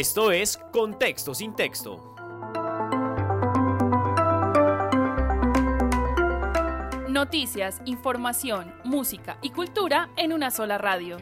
Esto es Contexto sin texto. Noticias, información, música y cultura en una sola radio.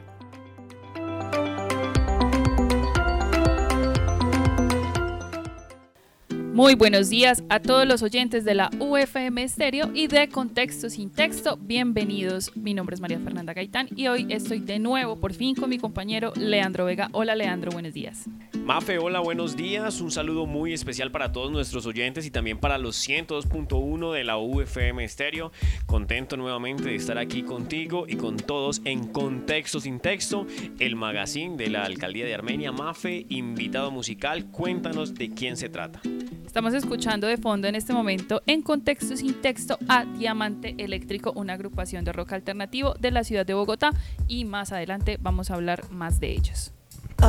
Muy buenos días a todos los oyentes de la UFM Estéreo y de Contexto sin Texto. Bienvenidos. Mi nombre es María Fernanda Gaitán y hoy estoy de nuevo, por fin, con mi compañero Leandro Vega. Hola, Leandro, buenos días. Mafe, hola, buenos días. Un saludo muy especial para todos nuestros oyentes y también para los 102.1 de la UFM Estéreo. Contento nuevamente de estar aquí contigo y con todos en Contexto sin Texto, el magazine de la Alcaldía de Armenia. Mafe, invitado musical, cuéntanos de quién se trata. Estamos escuchando de fondo en este momento en contexto sin texto a Diamante Eléctrico, una agrupación de rock alternativo de la ciudad de Bogotá y más adelante vamos a hablar más de ellos.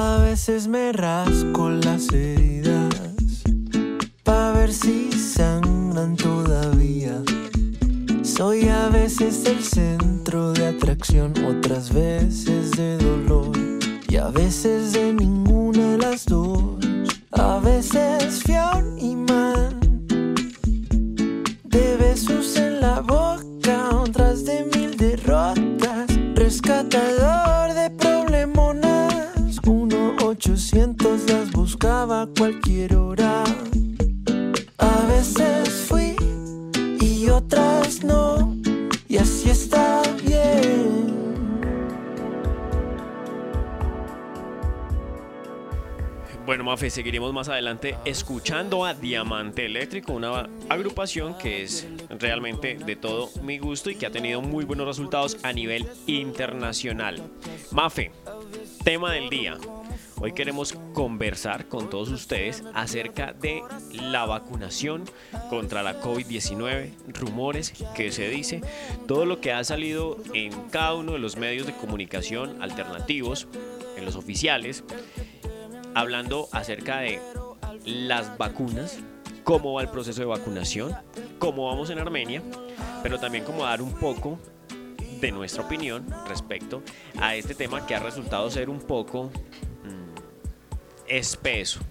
A veces me rasco las heridas para ver si sangran todavía. Soy a veces el centro de atracción, otras veces de dolor y a veces de ninguna de las dos. A veces fiel cualquier hora. A veces fui y otras no, y así está bien. Bueno, Mafe, seguiremos más adelante escuchando a Diamante Eléctrico, una agrupación que es realmente de todo mi gusto y que ha tenido muy buenos resultados a nivel internacional. Mafe, tema del día. Hoy queremos conversar con todos ustedes acerca de la vacunación contra la COVID-19, rumores que se dice, todo lo que ha salido en cada uno de los medios de comunicación alternativos, en los oficiales, hablando acerca de las vacunas, cómo va el proceso de vacunación, cómo vamos en Armenia, pero también como dar un poco de nuestra opinión respecto a este tema que ha resultado ser un poco espeso.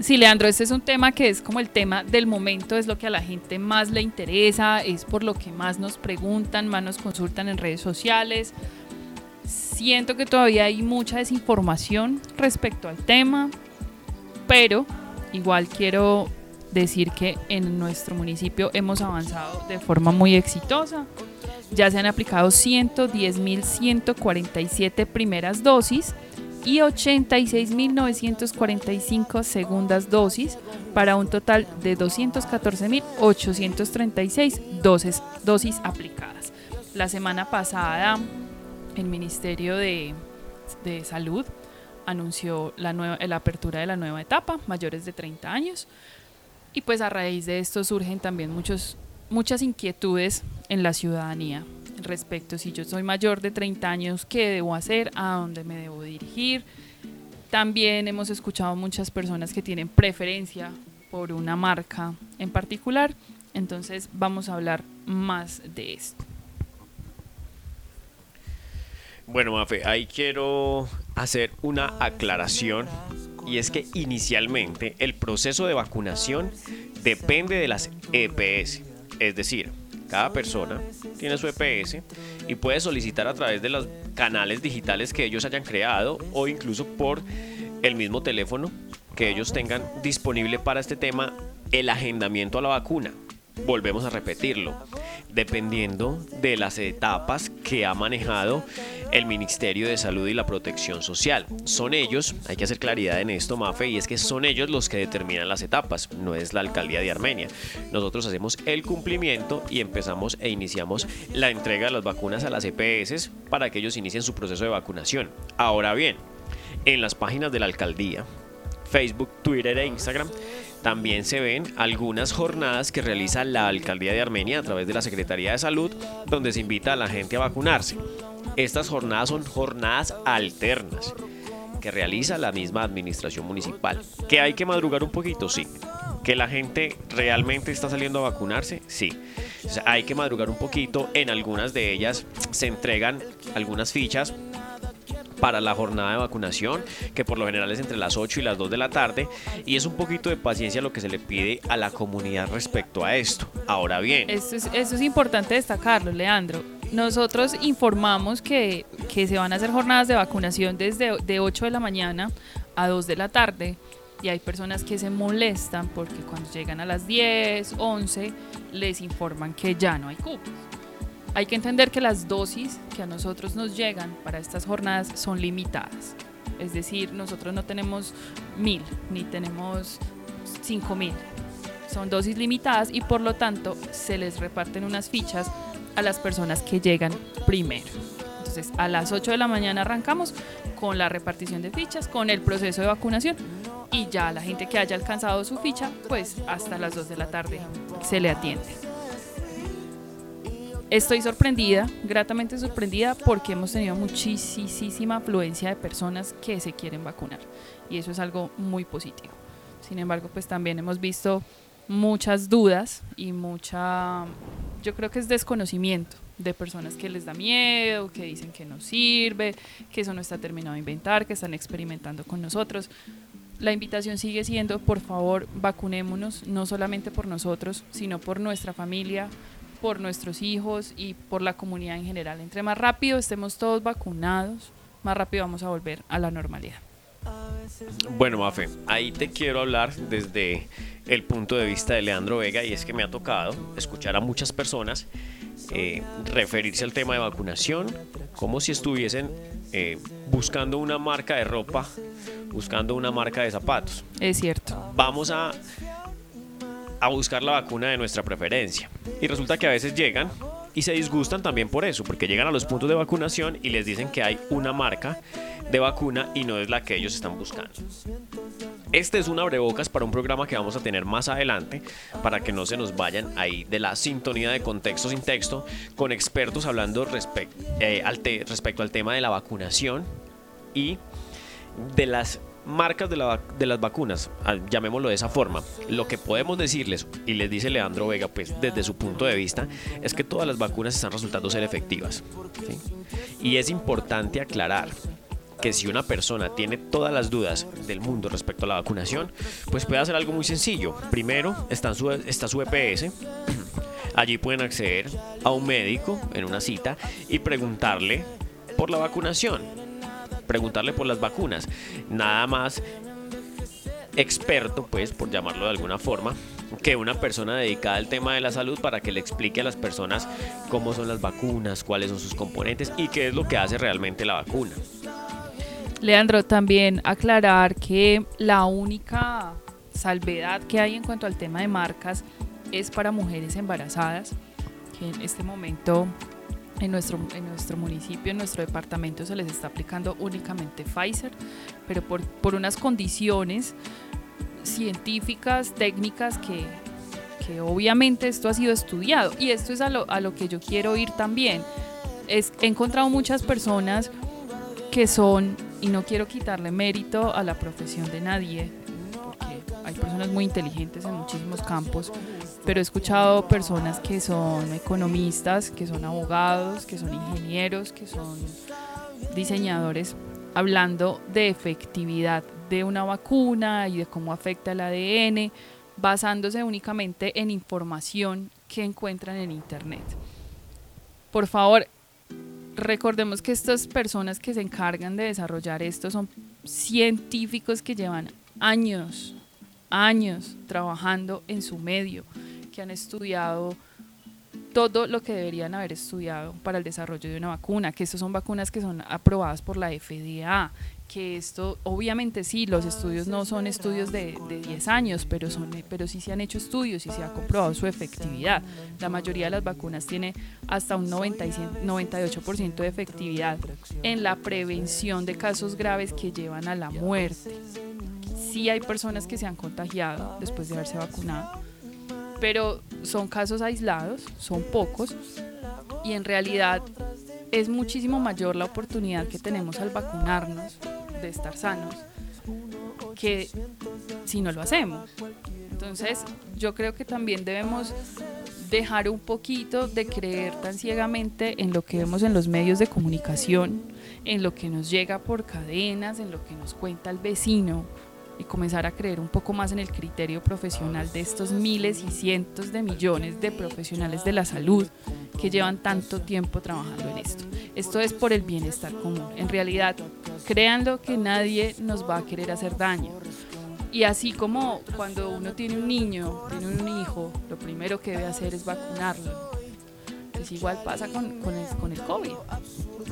Sí, Leandro, este es un tema que es como el tema del momento, es lo que a la gente más le interesa, es por lo que más nos preguntan, más nos consultan en redes sociales. Siento que todavía hay mucha desinformación respecto al tema, pero igual quiero decir que en nuestro municipio hemos avanzado de forma muy exitosa. Ya se han aplicado 110.147 primeras dosis y 86.945 segundas dosis para un total de 214.836 dosis, dosis aplicadas. La semana pasada el Ministerio de, de Salud anunció la, nueva, apertura de la nueva etapa, mayores de 30 años. Y pues a raíz de esto surgen también muchos, muchas inquietudes en la ciudadanía respecto si yo soy mayor de 30 años, qué debo hacer, a dónde me debo dirigir. También hemos escuchado muchas personas que tienen preferencia por una marca en particular. Entonces vamos a hablar más de esto. Bueno, Mafe, ahí quiero hacer una aclaración y es que inicialmente el proceso de vacunación depende de las EPS, es decir, cada persona tiene su EPS y puede solicitar a través de los canales digitales que ellos hayan creado o incluso por el mismo teléfono que ellos tengan disponible para este tema el agendamiento a la vacuna. Volvemos a repetirlo, dependiendo de las etapas que ha manejado el Ministerio de Salud y la Protección Social. Son ellos, hay que hacer claridad en esto, Mafe, y es que son ellos los que determinan las etapas, no es la alcaldía de Armenia. Nosotros hacemos el cumplimiento y empezamos e iniciamos la entrega de las vacunas a las EPS para que ellos inicien su proceso de vacunación. Ahora bien, en las páginas de la alcaldía, Facebook, Twitter e Instagram, también se ven algunas jornadas que realiza la Alcaldía de Armenia a través de la Secretaría de Salud, donde se invita a la gente a vacunarse. Estas jornadas son jornadas alternas que realiza la misma administración municipal. ¿Que hay que madrugar un poquito? Sí. ¿Que la gente realmente está saliendo a vacunarse? Sí. Hay que madrugar un poquito. En algunas de ellas se entregan algunas fichas para la jornada de vacunación, que por lo general es entre las 8 y las 2 de la tarde, y es un poquito de paciencia lo que se le pide a la comunidad respecto a esto. Ahora bien, Eso es, es importante destacarlo, Leandro. Nosotros informamos que, que se van a hacer jornadas de vacunación desde de 8 de la mañana a 2 de la tarde y hay personas que se molestan porque cuando llegan a las 10, 11 les informan que ya no hay cupos. Hay que entender que las dosis que a nosotros nos llegan para estas jornadas son limitadas. Es decir, nosotros no tenemos mil ni tenemos cinco mil. Son dosis limitadas y por lo tanto se les reparten unas fichas a las personas que llegan primero. Entonces, a las 8 de la mañana arrancamos con la repartición de fichas, con el proceso de vacunación y ya la gente que haya alcanzado su ficha, pues hasta las 2 de la tarde se le atiende. Estoy sorprendida, gratamente sorprendida, porque hemos tenido muchísima afluencia de personas que se quieren vacunar. Y eso es algo muy positivo. Sin embargo, pues también hemos visto muchas dudas y mucha, yo creo que es desconocimiento de personas que les da miedo, que dicen que no sirve, que eso no está terminado de inventar, que están experimentando con nosotros. La invitación sigue siendo, por favor, vacunémonos, no solamente por nosotros, sino por nuestra familia, por nuestros hijos y por la comunidad en general. Entre más rápido estemos todos vacunados, más rápido vamos a volver a la normalidad. Bueno, Mafe, ahí te quiero hablar desde el punto de vista de Leandro Vega y es que me ha tocado escuchar a muchas personas eh, referirse al tema de vacunación como si estuviesen eh, buscando una marca de ropa, buscando una marca de zapatos. Es cierto. Vamos a, a buscar la vacuna de nuestra preferencia. Y resulta que a veces llegan y se disgustan también por eso, porque llegan a los puntos de vacunación y les dicen que hay una marca de vacuna y no es la que ellos están buscando. Este es un abrebocas para un programa que vamos a tener más adelante para que no se nos vayan ahí de la sintonía de contexto sin texto con expertos hablando respect, eh, al respecto al tema de la vacunación y de las marcas de, la de las vacunas, ah, llamémoslo de esa forma. Lo que podemos decirles, y les dice Leandro Vega, pues desde su punto de vista, es que todas las vacunas están resultando ser efectivas. Y es importante aclarar que si una persona tiene todas las dudas del mundo respecto a la vacunación, pues puede hacer algo muy sencillo. Primero está, su, está su EPS. Allí pueden acceder a un médico en una cita y preguntarle por la vacunación. Preguntarle por las vacunas. Nada más experto, pues, por llamarlo de alguna forma, que una persona dedicada al tema de la salud para que le explique a las personas cómo son las vacunas, cuáles son sus componentes y qué es lo que hace realmente la vacuna. Leandro, también aclarar que la única salvedad que hay en cuanto al tema de marcas es para mujeres embarazadas, que en este momento en nuestro, en nuestro municipio, en nuestro departamento se les está aplicando únicamente Pfizer, pero por, por unas condiciones científicas, técnicas que, que obviamente esto ha sido estudiado y esto es a lo, a lo que yo quiero ir también. Es, he encontrado muchas personas que son, y no quiero quitarle mérito a la profesión de nadie, porque hay personas muy inteligentes en muchísimos campos, pero he escuchado personas que son economistas, que son abogados, que son ingenieros, que son diseñadores, hablando de efectividad de una vacuna y de cómo afecta el ADN, basándose únicamente en información que encuentran en Internet. Por favor, recordemos que estas personas que se encargan de desarrollar esto son científicos que llevan años, años trabajando en su medio, que han estudiado todo lo que deberían haber estudiado para el desarrollo de una vacuna, que estas son vacunas que son aprobadas por la FDA, que esto, obviamente sí, los estudios no son estudios de, de 10 años, pero, son, pero sí se han hecho estudios y se ha comprobado su efectividad. La mayoría de las vacunas tiene hasta un 90 y 100 98% de efectividad en la prevención de casos graves que llevan a la muerte. Sí hay personas que se han contagiado después de haberse vacunado, pero son casos aislados, son pocos, y en realidad es muchísimo mayor la oportunidad que tenemos al vacunarnos de estar sanos que si no lo hacemos. Entonces, yo creo que también debemos dejar un poquito de creer tan ciegamente en lo que vemos en los medios de comunicación, en lo que nos llega por cadenas, en lo que nos cuenta el vecino y comenzar a creer un poco más en el criterio profesional de estos miles y cientos de millones de profesionales de la salud que llevan tanto tiempo trabajando en esto. Esto es por el bienestar común. En realidad, créanlo que nadie nos va a querer hacer daño. Y así como cuando uno tiene un niño, tiene un hijo, lo primero que debe hacer es vacunarlo. Pues igual pasa con, con, el, con el COVID.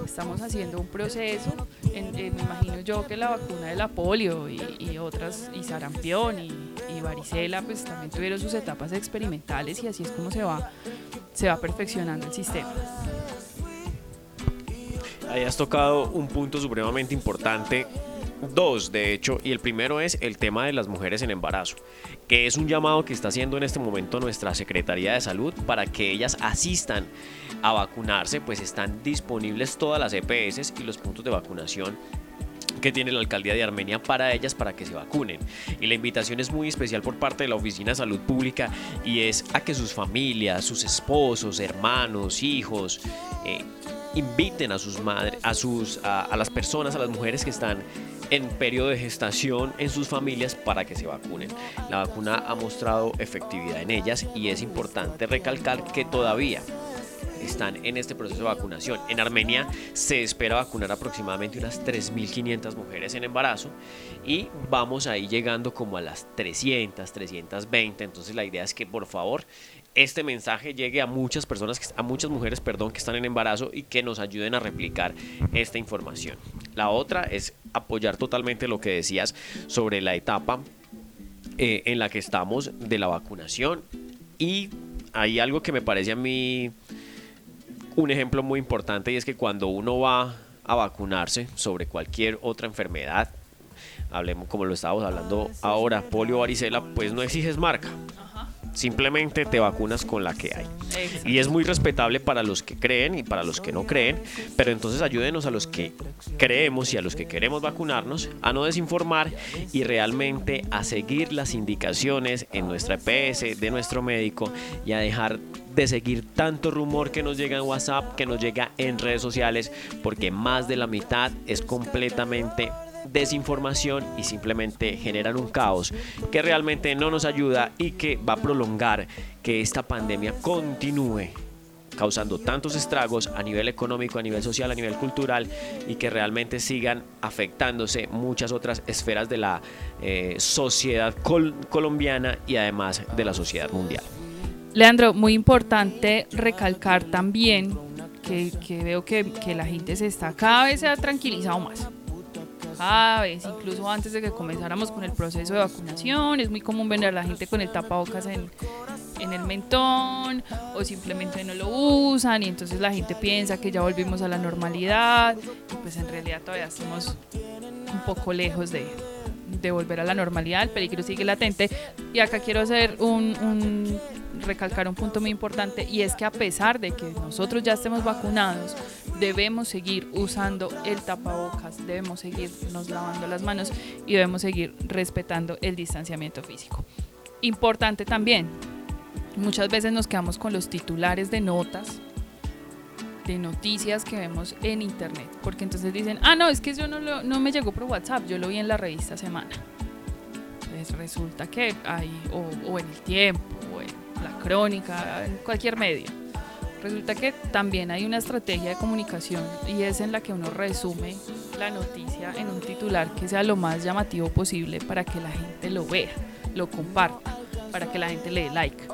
Estamos haciendo un proceso, en, me imagino yo que la vacuna de la polio y, y otras, y sarampión y, y, varicela, pues también tuvieron sus etapas experimentales y así es como se va, se va perfeccionando el sistema. Ahí has tocado un punto supremamente importante dos, de hecho, y el primero es el tema de las mujeres en embarazo, que es un llamado que está haciendo en este momento nuestra Secretaría de Salud para que ellas asistan a vacunarse, pues están disponibles todas las EPS y los puntos de vacunación que tiene la alcaldía de Armenia para ellas para que se vacunen. Y la invitación es muy especial por parte de la Oficina de Salud Pública y es a que sus familias, sus esposos, hermanos, hijos, eh, inviten a sus madres, a sus a, las personas, a las mujeres que están en periodo de gestación en sus familias para que se vacunen. La vacuna ha mostrado efectividad en ellas y es importante recalcar que todavía están en este proceso de vacunación. En Armenia se espera vacunar aproximadamente unas 3.500 mujeres en embarazo y vamos ahí llegando como a las 300, 320. Entonces la idea es que por favor este mensaje llegue a muchas personas, a muchas mujeres, perdón, que están en embarazo y que nos ayuden a replicar esta información. La otra es apoyar totalmente lo que decías sobre la etapa eh, en la que estamos de la vacunación y hay algo que me parece a mí un ejemplo muy importante y es que cuando uno va a vacunarse sobre cualquier otra enfermedad, hablemos como lo estábamos hablando ahora, polio, varicela, pues no exiges marca. Simplemente te vacunas con la que hay. Y es muy respetable para los que creen y para los que no creen, pero entonces ayúdenos a los que creemos y a los que queremos vacunarnos a no desinformar y realmente a seguir las indicaciones en nuestra EPS, de nuestro médico y a dejar de seguir tanto rumor que nos llega en WhatsApp, que nos llega en redes sociales, porque más de la mitad es completamente desinformación y simplemente generan un caos que realmente no nos ayuda y que va a prolongar que esta pandemia continúe causando tantos estragos a nivel económico, a nivel social, a nivel cultural y que realmente sigan afectándose muchas otras esferas de la eh, sociedad colombiana y además de la sociedad mundial. Leandro, muy importante recalcar también que, veo que, que, la gente se está cada vez se ha tranquilizado más vez, incluso antes de que comenzáramos con el proceso de vacunación, es muy común ver a la gente con el tapabocas en, en el mentón o simplemente no lo usan y entonces la gente piensa que ya volvimos a la normalidad y pues en realidad todavía estamos un poco lejos de, de volver a la normalidad, el peligro sigue latente. Y acá quiero hacer un, un recalcar un punto muy importante y es que a pesar de que nosotros ya estemos vacunados, debemos seguir usando el tapabocas, debemos seguirnos lavando las manos y debemos seguir respetando el distanciamiento físico. Importante también, muchas veces nos quedamos con los titulares de notas, de noticias que vemos en internet, porque entonces dicen, ah, no, es que yo no, no me llegó por WhatsApp, yo lo vi en la revista Semana. Pues resulta que hay, o, o en el tiempo, o en la crónica, en cualquier medio Resulta que también hay una estrategia de comunicación y es en la que uno resume la noticia en un titular que sea lo más llamativo posible para que la gente lo vea, lo comparta, para que la gente le dé like.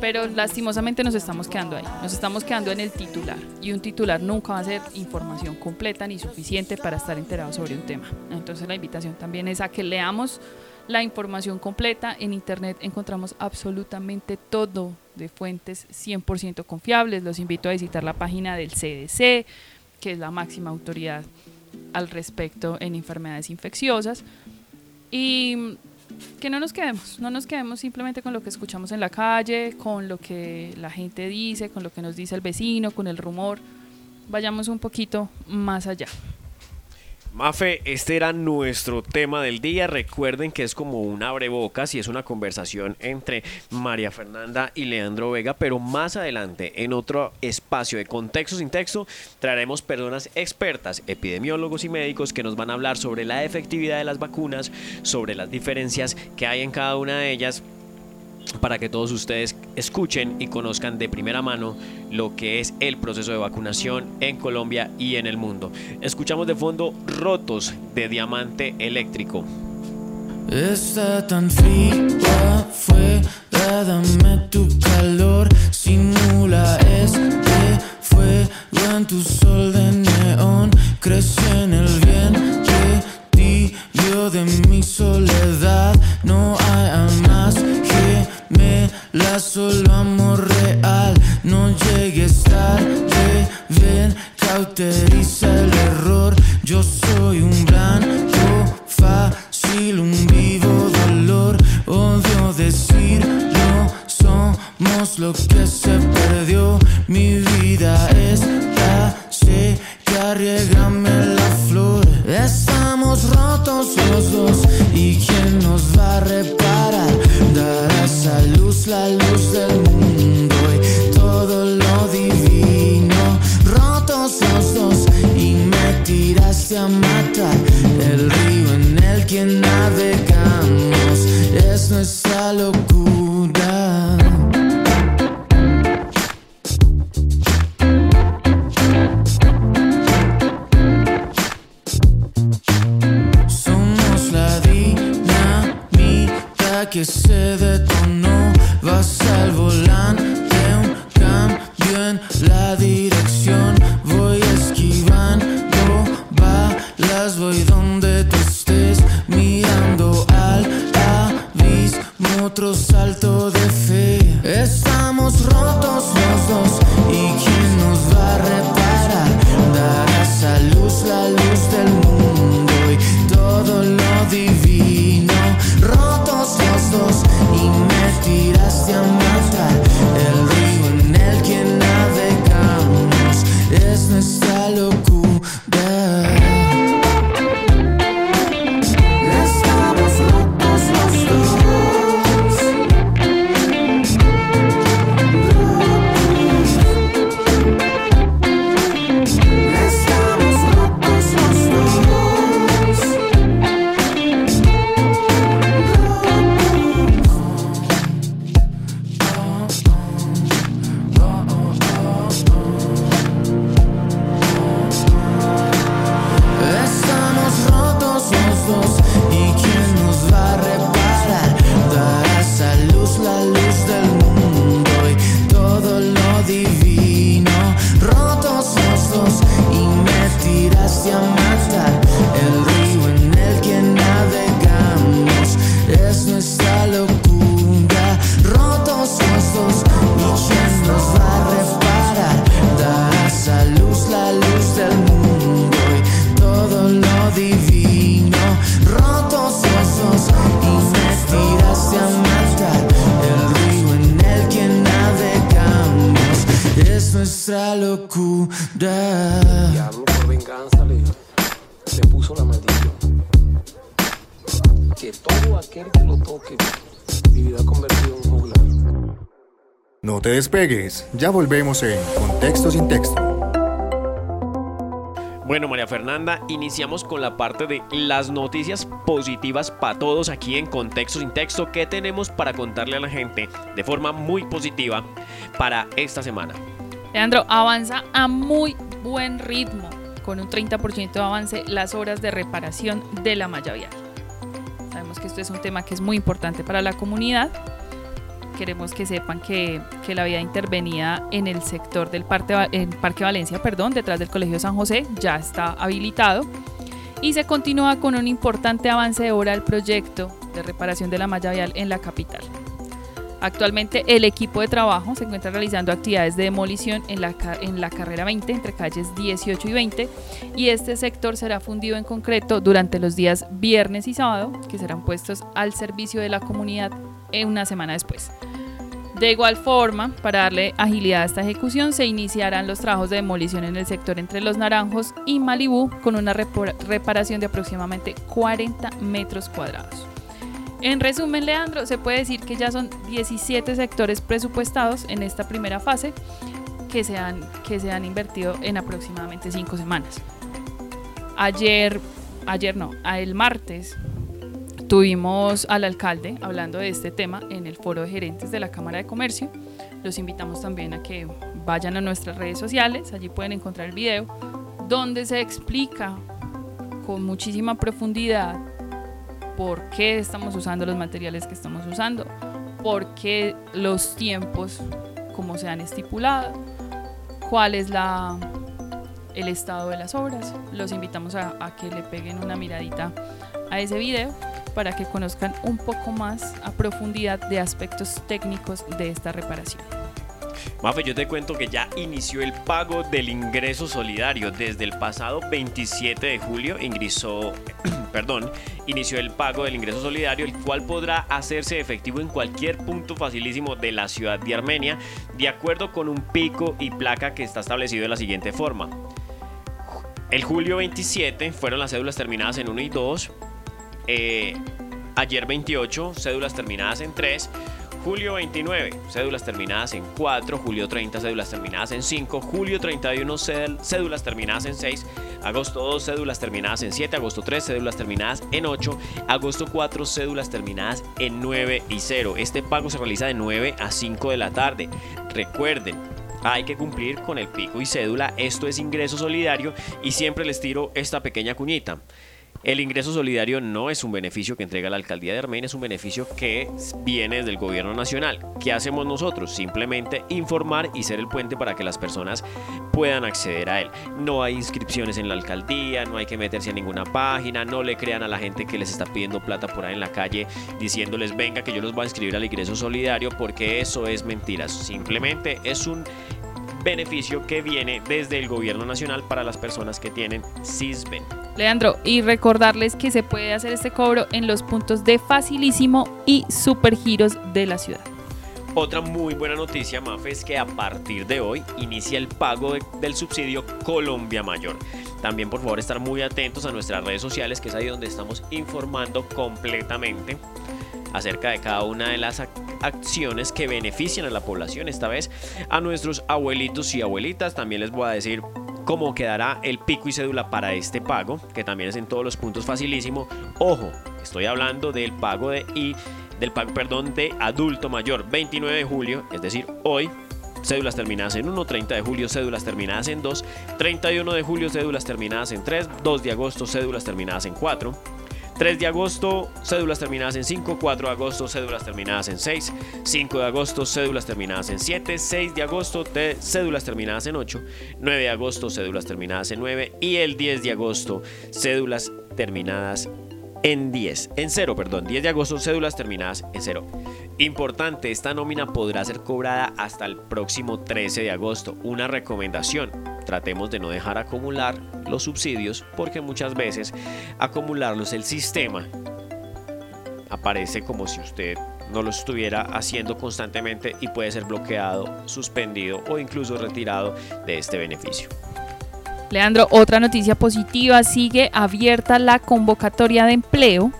Pero lastimosamente nos estamos quedando ahí, nos estamos quedando en el titular y un titular nunca va a ser información completa ni suficiente para estar enterado sobre un tema. Entonces la invitación también es a que leamos la información completa. En Internet encontramos absolutamente todo de fuentes 100% confiables. Los invito a visitar la página del CDC, que es la máxima autoridad al respecto en enfermedades infecciosas. Y que no nos quedemos, no nos quedemos simplemente con lo que escuchamos en la calle, con lo que la gente dice, con lo que nos dice el vecino, con el rumor. Vayamos un poquito más allá. Mafe, este era nuestro tema del día. Recuerden que es como un abrebocas y es una conversación entre María Fernanda y Leandro Vega, pero más adelante, en otro espacio de contexto sin texto, traeremos personas expertas, epidemiólogos y médicos que nos van a hablar sobre la efectividad de las vacunas, sobre las diferencias que hay en cada una de ellas para que todos ustedes escuchen y conozcan de primera mano lo que es el proceso de vacunación en Colombia y en el mundo. Escuchamos de fondo Rotos de Diamante Eléctrico. Está tan fría fue, dame tu calor, simula este en tu sol de neón, crece en el vientre tibio de mi soledad, no hay la solo amor real, no llegues tarde, ven, cauteriza el error, yo soy un blanco fácil, un vivo dolor, odio decirlo, somos lo que se perdió, mi vida está seca, riégame la flor, estamos rotos los dos, y quién nos va a reparar, despegues, ya volvemos en Contexto sin texto. Bueno, María Fernanda, iniciamos con la parte de las noticias positivas para todos aquí en Contexto sin Texto. ¿Qué tenemos para contarle a la gente de forma muy positiva para esta semana? Leandro, avanza a muy buen ritmo, con un 30% de avance las horas de reparación de la malla vial. Sabemos que esto es un tema que es muy importante para la comunidad. Queremos que sepan que, que la vía intervenida en el sector del Parque, en Parque Valencia, perdón, detrás del Colegio San José, ya está habilitado. Y se continúa con un importante avance de hora del proyecto de reparación de la malla vial en la capital. Actualmente el equipo de trabajo se encuentra realizando actividades de demolición en la, en la carrera 20 entre calles 18 y 20 y este sector será fundido en concreto durante los días viernes y sábado que serán puestos al servicio de la comunidad una semana después. De igual forma, para darle agilidad a esta ejecución, se iniciarán los trabajos de demolición en el sector entre Los Naranjos y Malibú con una reparación de aproximadamente 40 metros cuadrados. En resumen, Leandro, se puede decir que ya son 17 sectores presupuestados en esta primera fase que se han, que se han invertido en aproximadamente 5 semanas. Ayer, ayer no, el martes tuvimos al alcalde hablando de este tema en el foro de gerentes de la Cámara de Comercio. Los invitamos también a que vayan a nuestras redes sociales, allí pueden encontrar el video, donde se explica con muchísima profundidad por qué estamos usando los materiales que estamos usando, por qué los tiempos como se han estipulado, cuál es la, el estado de las obras. Los invitamos a, a que le peguen una miradita a ese video para que conozcan un poco más a profundidad de aspectos técnicos de esta reparación. Mafe, yo te cuento que ya inició el pago del ingreso solidario. Desde el pasado 27 de julio ingresó, perdón, inició el pago del ingreso solidario, el cual podrá hacerse efectivo en cualquier punto facilísimo de la ciudad de Armenia, de acuerdo con un pico y placa que está establecido de la siguiente forma. El julio 27 fueron las cédulas terminadas en 1 y 2. Eh, ayer 28, cédulas terminadas en 3. Julio 29, cédulas terminadas en 4. Julio 30, cédulas terminadas en 5. Julio 31, céd- cédulas terminadas en 6. Agosto 2, cédulas terminadas en 7. Agosto 3, cédulas terminadas en 8. Agosto 4, cédulas terminadas en 9 y 0. Este pago se realiza de 9 a 5 de la tarde. Recuerden, hay que cumplir con el pico y cédula. Esto es ingreso solidario y siempre les tiro esta pequeña cuñita. El ingreso solidario no es un beneficio que entrega la alcaldía de Armenia, es un beneficio que viene desde el gobierno nacional. ¿Qué hacemos nosotros? Simplemente informar y ser el puente para que las personas puedan acceder a él. No hay inscripciones en la alcaldía, no hay que meterse a ninguna página, no le crean a la gente que les está pidiendo plata por ahí en la calle diciéndoles venga que yo los voy a inscribir al ingreso solidario porque eso es mentira. Simplemente es un beneficio que viene desde el gobierno nacional para las personas que tienen CISBEN. Leandro, y recordarles que se puede hacer este cobro en los puntos de Facilísimo y Supergiros de la ciudad. Otra muy buena noticia, Mafe, es que a partir de hoy inicia el pago de- del subsidio Colombia Mayor. También, por favor, estar muy atentos a nuestras redes sociales, que es ahí donde estamos informando completamente acerca de cada una de las ac- acciones que benefician a la población. Esta vez a nuestros abuelitos y abuelitas. También les voy a decir cómo quedará el pico y cédula para este pago, que también es en todos los puntos facilísimo. Ojo, estoy hablando del pago de y del pago, perdón, de adulto mayor, 29 de julio, es decir, hoy. Cédulas terminadas en 1, 30 de julio, cédulas terminadas en 2, 31 de julio, cédulas terminadas en 3, 2 de agosto, cédulas terminadas en 4, 3 de agosto, cédulas terminadas en 5, 4 de agosto, cédulas terminadas en 6, 5 de agosto, cédulas terminadas en 7, 6 de agosto, cédulas terminadas en 8, 9 de agosto, cédulas terminadas en 9 y el 10 de agosto, cédulas terminadas en 10, en 0, perdón, 10 de agosto, cédulas terminadas en 0. Importante, esta nómina podrá ser cobrada hasta el próximo 13 de agosto. Una recomendación, tratemos de no dejar acumular los subsidios porque muchas veces acumularlos el sistema aparece como si usted no lo estuviera haciendo constantemente y puede ser bloqueado, suspendido o incluso retirado de este beneficio. Leandro, otra noticia positiva, sigue abierta la convocatoria de empleo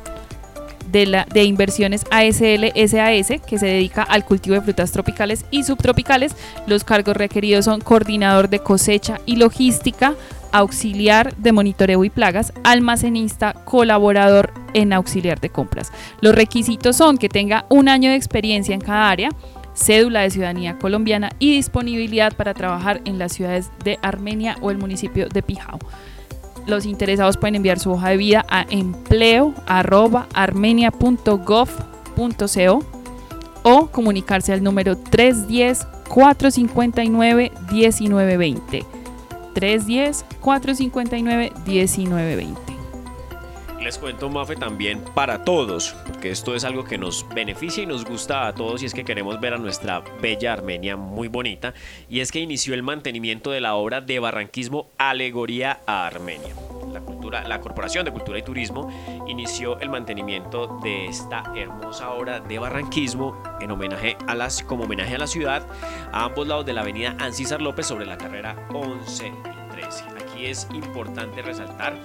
de, la, de inversiones ASL SAS, que se dedica al cultivo de frutas tropicales y subtropicales. Los cargos requeridos son coordinador de cosecha y logística, auxiliar de monitoreo y plagas, almacenista, colaborador en auxiliar de compras. Los requisitos son que tenga un año de experiencia en cada área, cédula de ciudadanía colombiana y disponibilidad para trabajar en las ciudades de Armenia o el municipio de Pijao. Los interesados pueden enviar su hoja de vida a empleo@armenia.gov.co o comunicarse al número 310 459 Les cuento, Mafe, también para todos, porque esto es algo que nos beneficia y nos gusta a todos y es que queremos ver a nuestra bella Armenia muy bonita y es que inició el mantenimiento de la obra de barranquismo Alegoría a Armenia. la, cultura, la Corporación de Cultura y Turismo inició el mantenimiento de esta hermosa obra de barranquismo en homenaje a las, como homenaje a la ciudad a ambos lados de la avenida Ancísar López sobre la carrera 11 y 13. Aquí es importante resaltar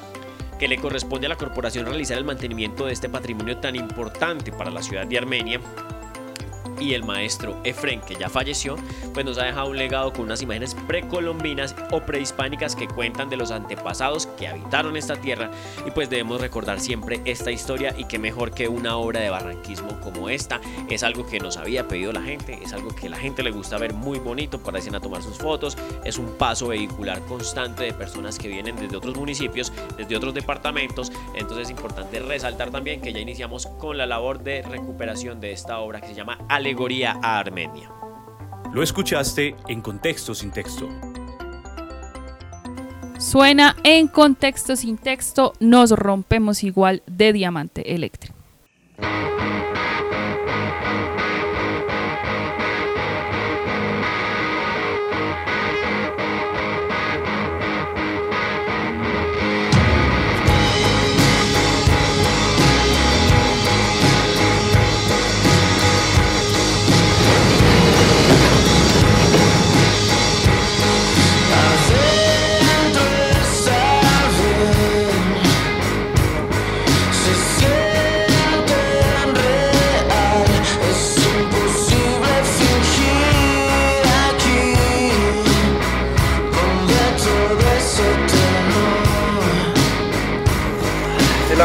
que le corresponde a la corporación realizar el mantenimiento de este patrimonio tan importante para la ciudad de Armenia y el maestro Efren, que ya falleció, pues nos ha dejado un legado con unas imágenes precolombinas o prehispánicas que cuentan de los antepasados que habitaron esta tierra. Y pues debemos recordar siempre esta historia y que mejor que una obra de barranquismo como esta. Es algo que nos había pedido la gente, es algo que la gente le gusta ver muy bonito para ir a tomar sus fotos, es un paso vehicular constante de personas que vienen desde otros municipios, desde otros departamentos, entonces es importante resaltar también que ya iniciamos con la labor de recuperación de esta obra que se llama alegoría a Armenia. Lo escuchaste en Contexto sin texto. Suena en contexto sin texto, nos rompemos igual de diamante eléctrico.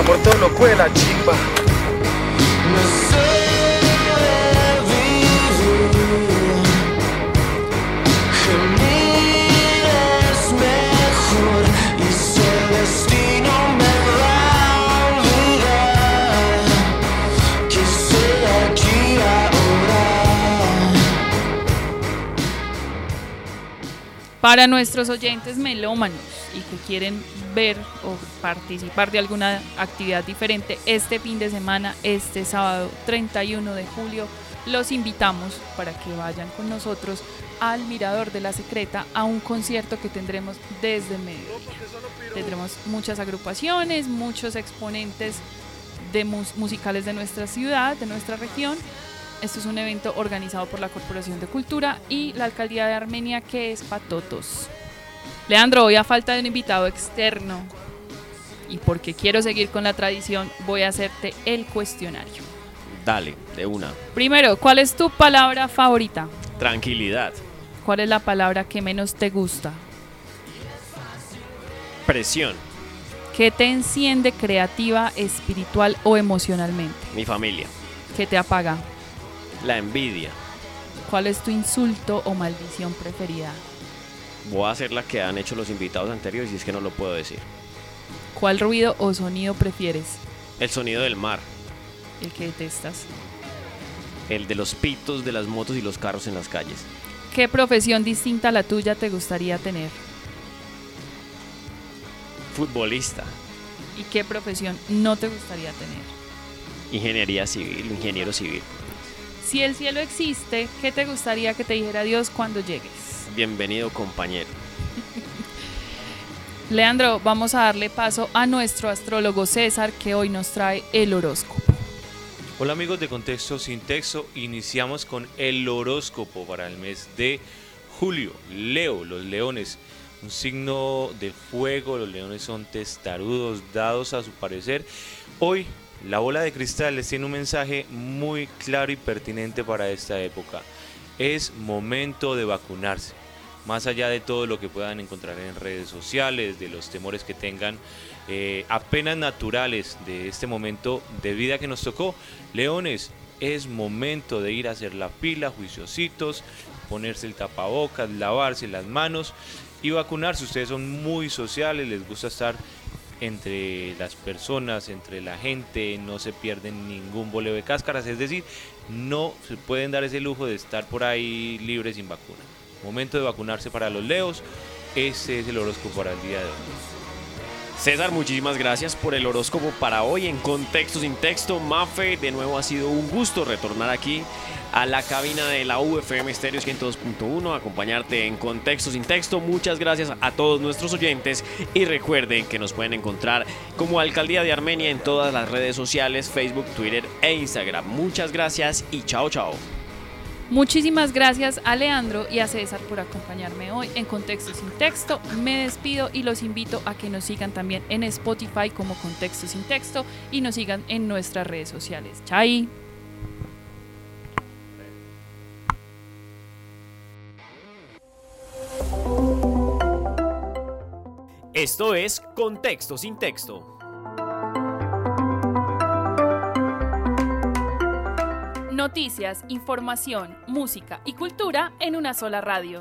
El amor todo Para nuestros oyentes melómanos y que quieren ver o participar de alguna actividad diferente este fin de semana, este sábado 31 de julio, los invitamos para que vayan con nosotros al Mirador de la Secreta a un concierto que tendremos desde mediodía. Tendremos muchas agrupaciones, muchos exponentes de mus- musicales de nuestra ciudad, de nuestra región. Esto es un evento organizado por la Corporación de Cultura y la Alcaldía de Armenia, que es Patotos. Leandro, hoy a falta de un invitado externo y porque quiero seguir con la tradición, voy a hacerte el cuestionario. Dale, de una. Primero, ¿cuál es tu palabra favorita? Tranquilidad, ¿Cuál es la palabra que menos te gusta? presión, ¿Qué te enciende creativa, espiritual o emocionalmente? mi familia, ¿Qué te apaga? La envidia. ¿Cuál es tu insulto o maldición preferida? Voy a hacer la que han hecho los invitados anteriores y es que no lo puedo decir. ¿Cuál ruido o sonido prefieres? El sonido del mar, El que detestas. el de los pitos de las motos y los carros en las calles. ¿Qué profesión distinta a la tuya te gustaría tener? Futbolista, ¿Y qué profesión no te gustaría tener? ingeniería civil, ingeniero civil. Si el cielo existe, ¿qué te gustaría que te dijera Dios cuando llegues? Bienvenido compañero. Leandro, vamos a darle paso a nuestro astrólogo César que hoy nos trae el horóscopo. Hola amigos de Contexto sin texto, iniciamos con el horóscopo para el mes de julio. Leo, los leones, un signo de fuego, los leones son testarudos, dados a su parecer. Hoy la bola de cristal les tiene un mensaje muy claro y pertinente para esta época. Es momento de vacunarse. Más allá de todo lo que puedan encontrar en redes sociales, de los temores que tengan eh, apenas naturales de este momento de vida que nos tocó, Leones, es momento de ir a hacer la pila, juiciositos, ponerse el tapabocas, lavarse las manos y vacunarse. Ustedes son muy sociales, les gusta estar entre las personas, entre la gente, no se pierden ningún boleo de cáscaras, es decir, no se pueden dar ese lujo de estar por ahí libres sin vacuna. Momento de vacunarse para los leos, ese es el horóscopo para el día de hoy. César, muchísimas gracias por el horóscopo para hoy en Contexto sin Texto. Mafe, de nuevo ha sido un gusto retornar aquí a la cabina de la UFM Stereo 102.1, acompañarte en Contexto sin Texto. Muchas gracias a todos nuestros oyentes y recuerden que nos pueden encontrar como Alcaldía de Armenia en todas las redes sociales, Facebook, Twitter e Instagram. Muchas gracias y chao chao. Muchísimas gracias a Leandro y a César por acompañarme hoy en Contexto sin Texto. Me despido y los invito a que nos sigan también en Spotify como Contexto sin Texto y nos sigan en nuestras redes sociales. Chai. Esto es Contexto sin Texto. Noticias, información, música y cultura en una sola radio.